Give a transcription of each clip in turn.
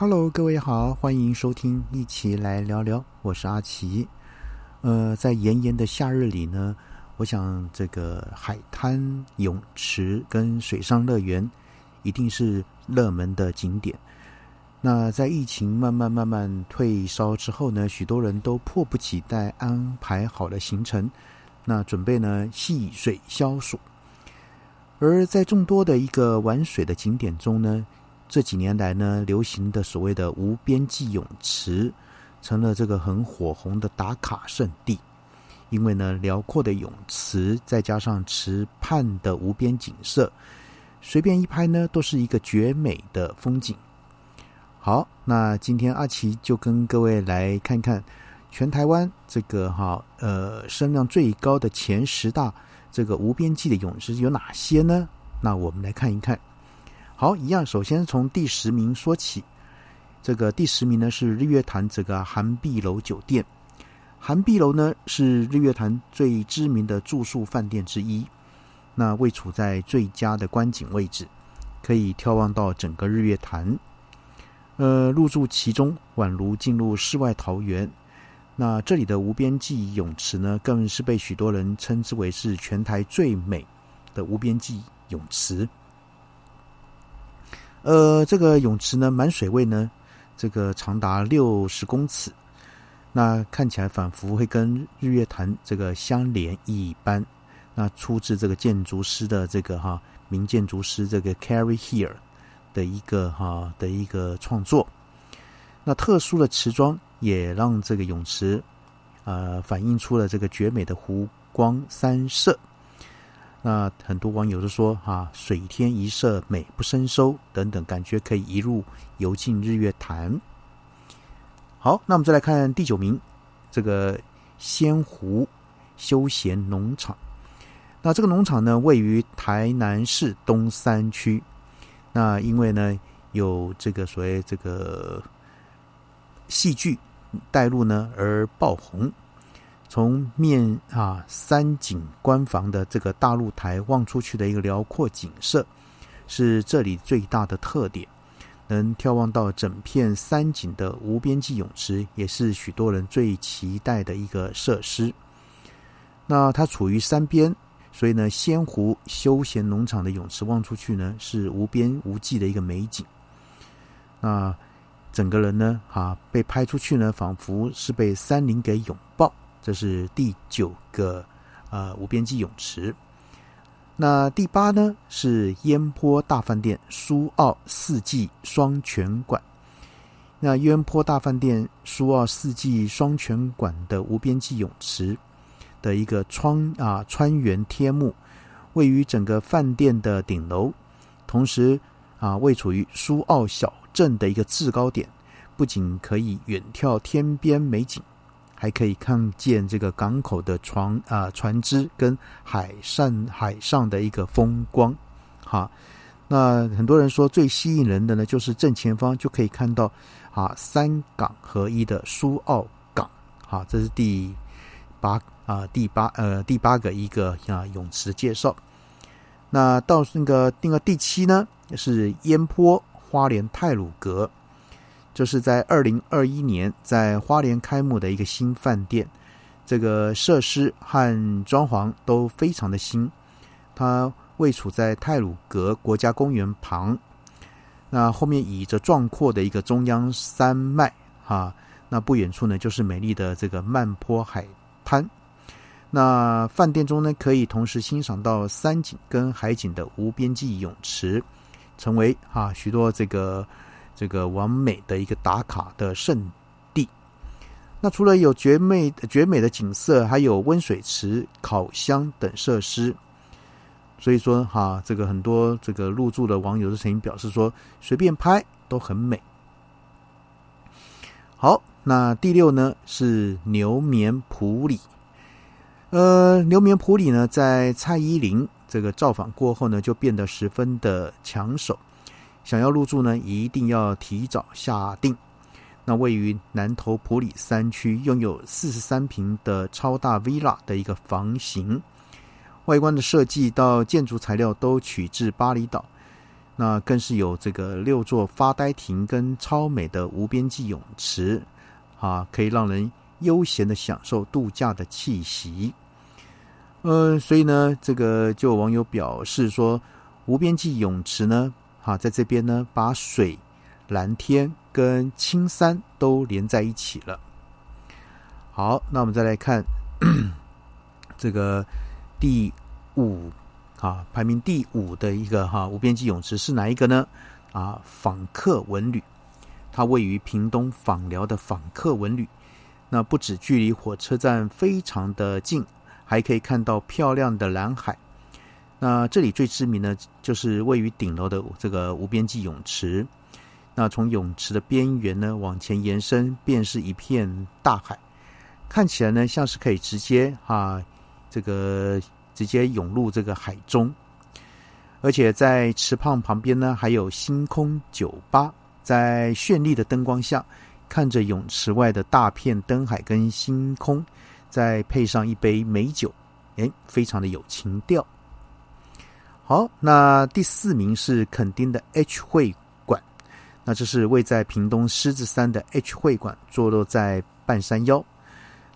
Hello，各位好，欢迎收听，一起来聊聊。我是阿奇。呃，在炎炎的夏日里呢，我想这个海滩、泳池跟水上乐园一定是热门的景点。那在疫情慢慢慢慢退烧之后呢，许多人都迫不及待安排好了行程，那准备呢戏水消暑。而在众多的一个玩水的景点中呢，这几年来呢，流行的所谓的无边际泳池，成了这个很火红的打卡圣地。因为呢，辽阔的泳池再加上池畔的无边景色，随便一拍呢，都是一个绝美的风景。好，那今天阿奇就跟各位来看看全台湾这个哈呃声量最高的前十大。这个无边际的泳池有哪些呢？那我们来看一看。好，一样，首先从第十名说起。这个第十名呢是日月潭这个韩碧楼酒店。韩碧楼呢是日月潭最知名的住宿饭店之一。那位处在最佳的观景位置，可以眺望到整个日月潭。呃，入住其中，宛如进入世外桃源。那这里的无边际泳池呢，更是被许多人称之为是全台最美的无边际泳池。呃，这个泳池呢，满水位呢，这个长达六十公尺，那看起来仿佛会跟日月潭这个相连一般。那出自这个建筑师的这个哈名建筑师这个 Carry Here 的一个哈的一个创作。那特殊的瓷砖。也让这个泳池，呃，反映出了这个绝美的湖光山色。那很多网友都说：“哈，水天一色，美不胜收。”等等，感觉可以一路游进日月潭。好，那我们再来看第九名，这个仙湖休闲农场。那这个农场呢，位于台南市东山区。那因为呢，有这个所谓这个戏剧。带路呢而爆红，从面啊山景观房的这个大露台望出去的一个辽阔景色，是这里最大的特点。能眺望到整片山景的无边际泳池，也是许多人最期待的一个设施。那它处于山边，所以呢，仙湖休闲农场的泳池望出去呢，是无边无际的一个美景。那。整个人呢，啊，被拍出去呢，仿佛是被山林给拥抱。这是第九个呃无边际泳池。那第八呢是烟坡大饭店苏澳四季双泉馆。那烟坡大饭店苏澳四季双泉馆的无边际泳池的一个窗啊川园天幕，位于整个饭店的顶楼，同时啊位处于苏澳小。镇的一个制高点，不仅可以远眺天边美景，还可以看见这个港口的船啊船只跟海上海上的一个风光。哈，那很多人说最吸引人的呢，就是正前方就可以看到啊三港合一的苏澳港。好，这是第八啊第八呃第八个一个啊泳池介绍。那到那个那个第七呢是烟坡。花莲泰鲁阁，就是在二零二一年在花莲开幕的一个新饭店，这个设施和装潢都非常的新。它位处在泰鲁格国家公园旁，那后面倚着壮阔的一个中央山脉，哈，那不远处呢就是美丽的这个曼坡海滩。那饭店中呢可以同时欣赏到山景跟海景的无边际泳池。成为啊许多这个这个完美的一个打卡的圣地。那除了有绝美绝美的景色，还有温水池、烤箱等设施。所以说哈，这个很多这个入住的网友都曾经表示说，随便拍都很美。好，那第六呢是牛眠普里。呃，牛眠普里呢在蔡依林。这个造访过后呢，就变得十分的抢手。想要入住呢，一定要提早下定。那位于南投普里山区，拥有四十三平的超大 villa 的一个房型，外观的设计到建筑材料都取自巴厘岛。那更是有这个六座发呆亭跟超美的无边际泳池，啊，可以让人悠闲的享受度假的气息。呃，所以呢，这个就有网友表示说，无边际泳池呢，哈，在这边呢，把水、蓝天跟青山都连在一起了。好，那我们再来看这个第五。啊，排名第五的一个哈无边际泳池是哪一个呢？啊，访客文旅，它位于屏东访寮的访客文旅。那不止距离火车站非常的近，还可以看到漂亮的蓝海。那这里最知名的就是位于顶楼的这个无边际泳池。那从泳池的边缘呢往前延伸，便是一片大海，看起来呢像是可以直接啊这个。直接涌入这个海中，而且在池畔旁边呢，还有星空酒吧，在绚丽的灯光下，看着泳池外的大片灯海跟星空，再配上一杯美酒，哎，非常的有情调。好，那第四名是垦丁的 H 会馆，那这是位在屏东狮子山的 H 会馆，坐落在半山腰，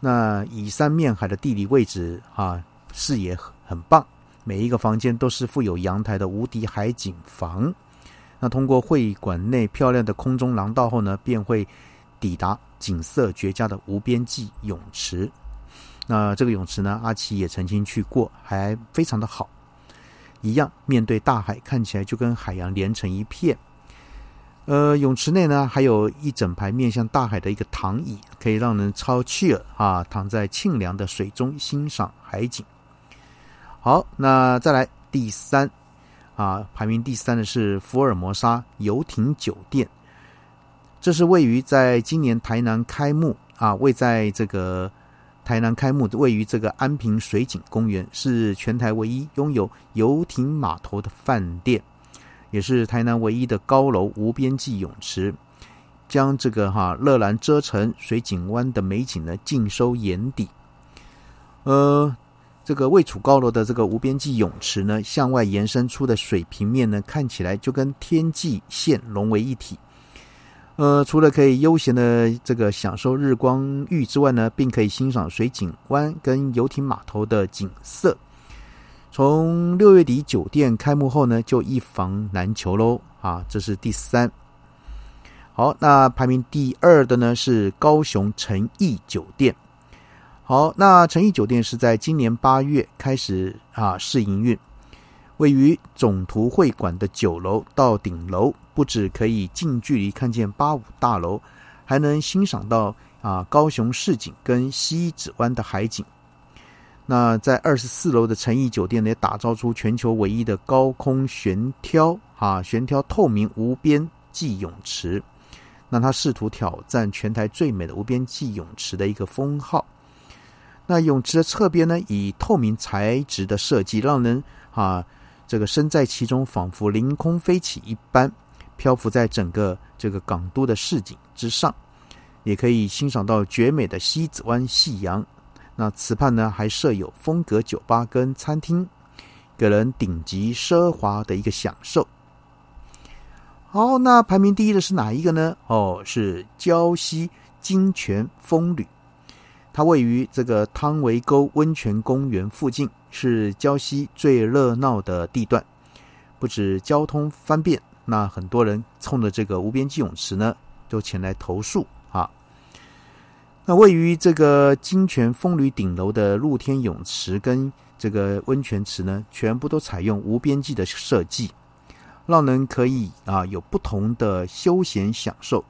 那以山面海的地理位置啊，视野。很棒，每一个房间都是附有阳台的无敌海景房。那通过会馆内漂亮的空中廊道后呢，便会抵达景色绝佳的无边际泳池。那这个泳池呢，阿奇也曾经去过，还非常的好。一样面对大海，看起来就跟海洋连成一片。呃，泳池内呢，还有一整排面向大海的一个躺椅，可以让人超惬意啊，躺在清凉的水中欣赏海景。好，那再来第三啊，排名第三的是福尔摩沙游艇酒店。这是位于在今年台南开幕啊，位在这个台南开幕，位于这个安平水景公园，是全台唯一拥有游艇码头的饭店，也是台南唯一的高楼无边际泳池，将这个哈乐兰遮城水景湾的美景呢尽收眼底。呃。这个位处高楼的这个无边际泳池呢，向外延伸出的水平面呢，看起来就跟天际线融为一体。呃，除了可以悠闲的这个享受日光浴之外呢，并可以欣赏水景湾跟游艇码头的景色。从六月底酒店开幕后呢，就一房难求喽啊！这是第三。好，那排名第二的呢是高雄诚毅酒店。好，那诚毅酒店是在今年八月开始啊试营运，位于总图会馆的九楼到顶楼，不止可以近距离看见八五大楼，还能欣赏到啊高雄市景跟西子湾的海景。那在二十四楼的诚毅酒店也打造出全球唯一的高空悬挑啊悬挑透明无边际泳池，那他试图挑战全台最美的无边际泳池的一个封号。那泳池的侧边呢，以透明材质的设计，让人啊，这个身在其中，仿佛凌空飞起一般，漂浮在整个这个港都的市景之上，也可以欣赏到绝美的西子湾夕阳。那此畔呢，还设有风格酒吧跟餐厅，给人顶级奢华的一个享受。好，那排名第一的是哪一个呢？哦，是礁溪金泉风旅。它位于这个汤围沟温泉公园附近，是礁溪最热闹的地段。不止交通方便，那很多人冲着这个无边际泳池呢，都前来投诉啊。那位于这个金泉风旅顶楼的露天泳池跟这个温泉池呢，全部都采用无边际的设计，让人可以啊有不同的休闲享受。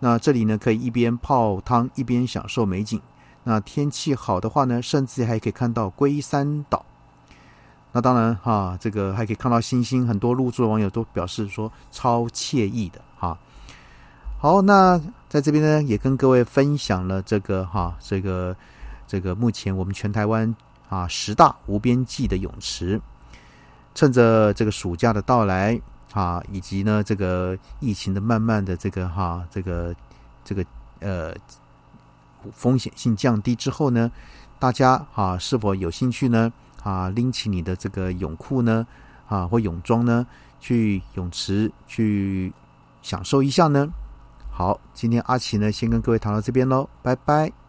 那这里呢，可以一边泡汤一边享受美景。那天气好的话呢，甚至还可以看到龟山岛。那当然哈，这个还可以看到星星。很多入住的网友都表示说超惬意的哈。好，那在这边呢，也跟各位分享了这个哈，这个这个目前我们全台湾啊十大无边际的泳池。趁着这个暑假的到来。啊，以及呢，这个疫情的慢慢的这个哈，这个这个呃风险性降低之后呢，大家啊是否有兴趣呢？啊，拎起你的这个泳裤呢，啊或泳装呢，去泳池去享受一下呢？好，今天阿奇呢，先跟各位谈到这边喽，拜拜。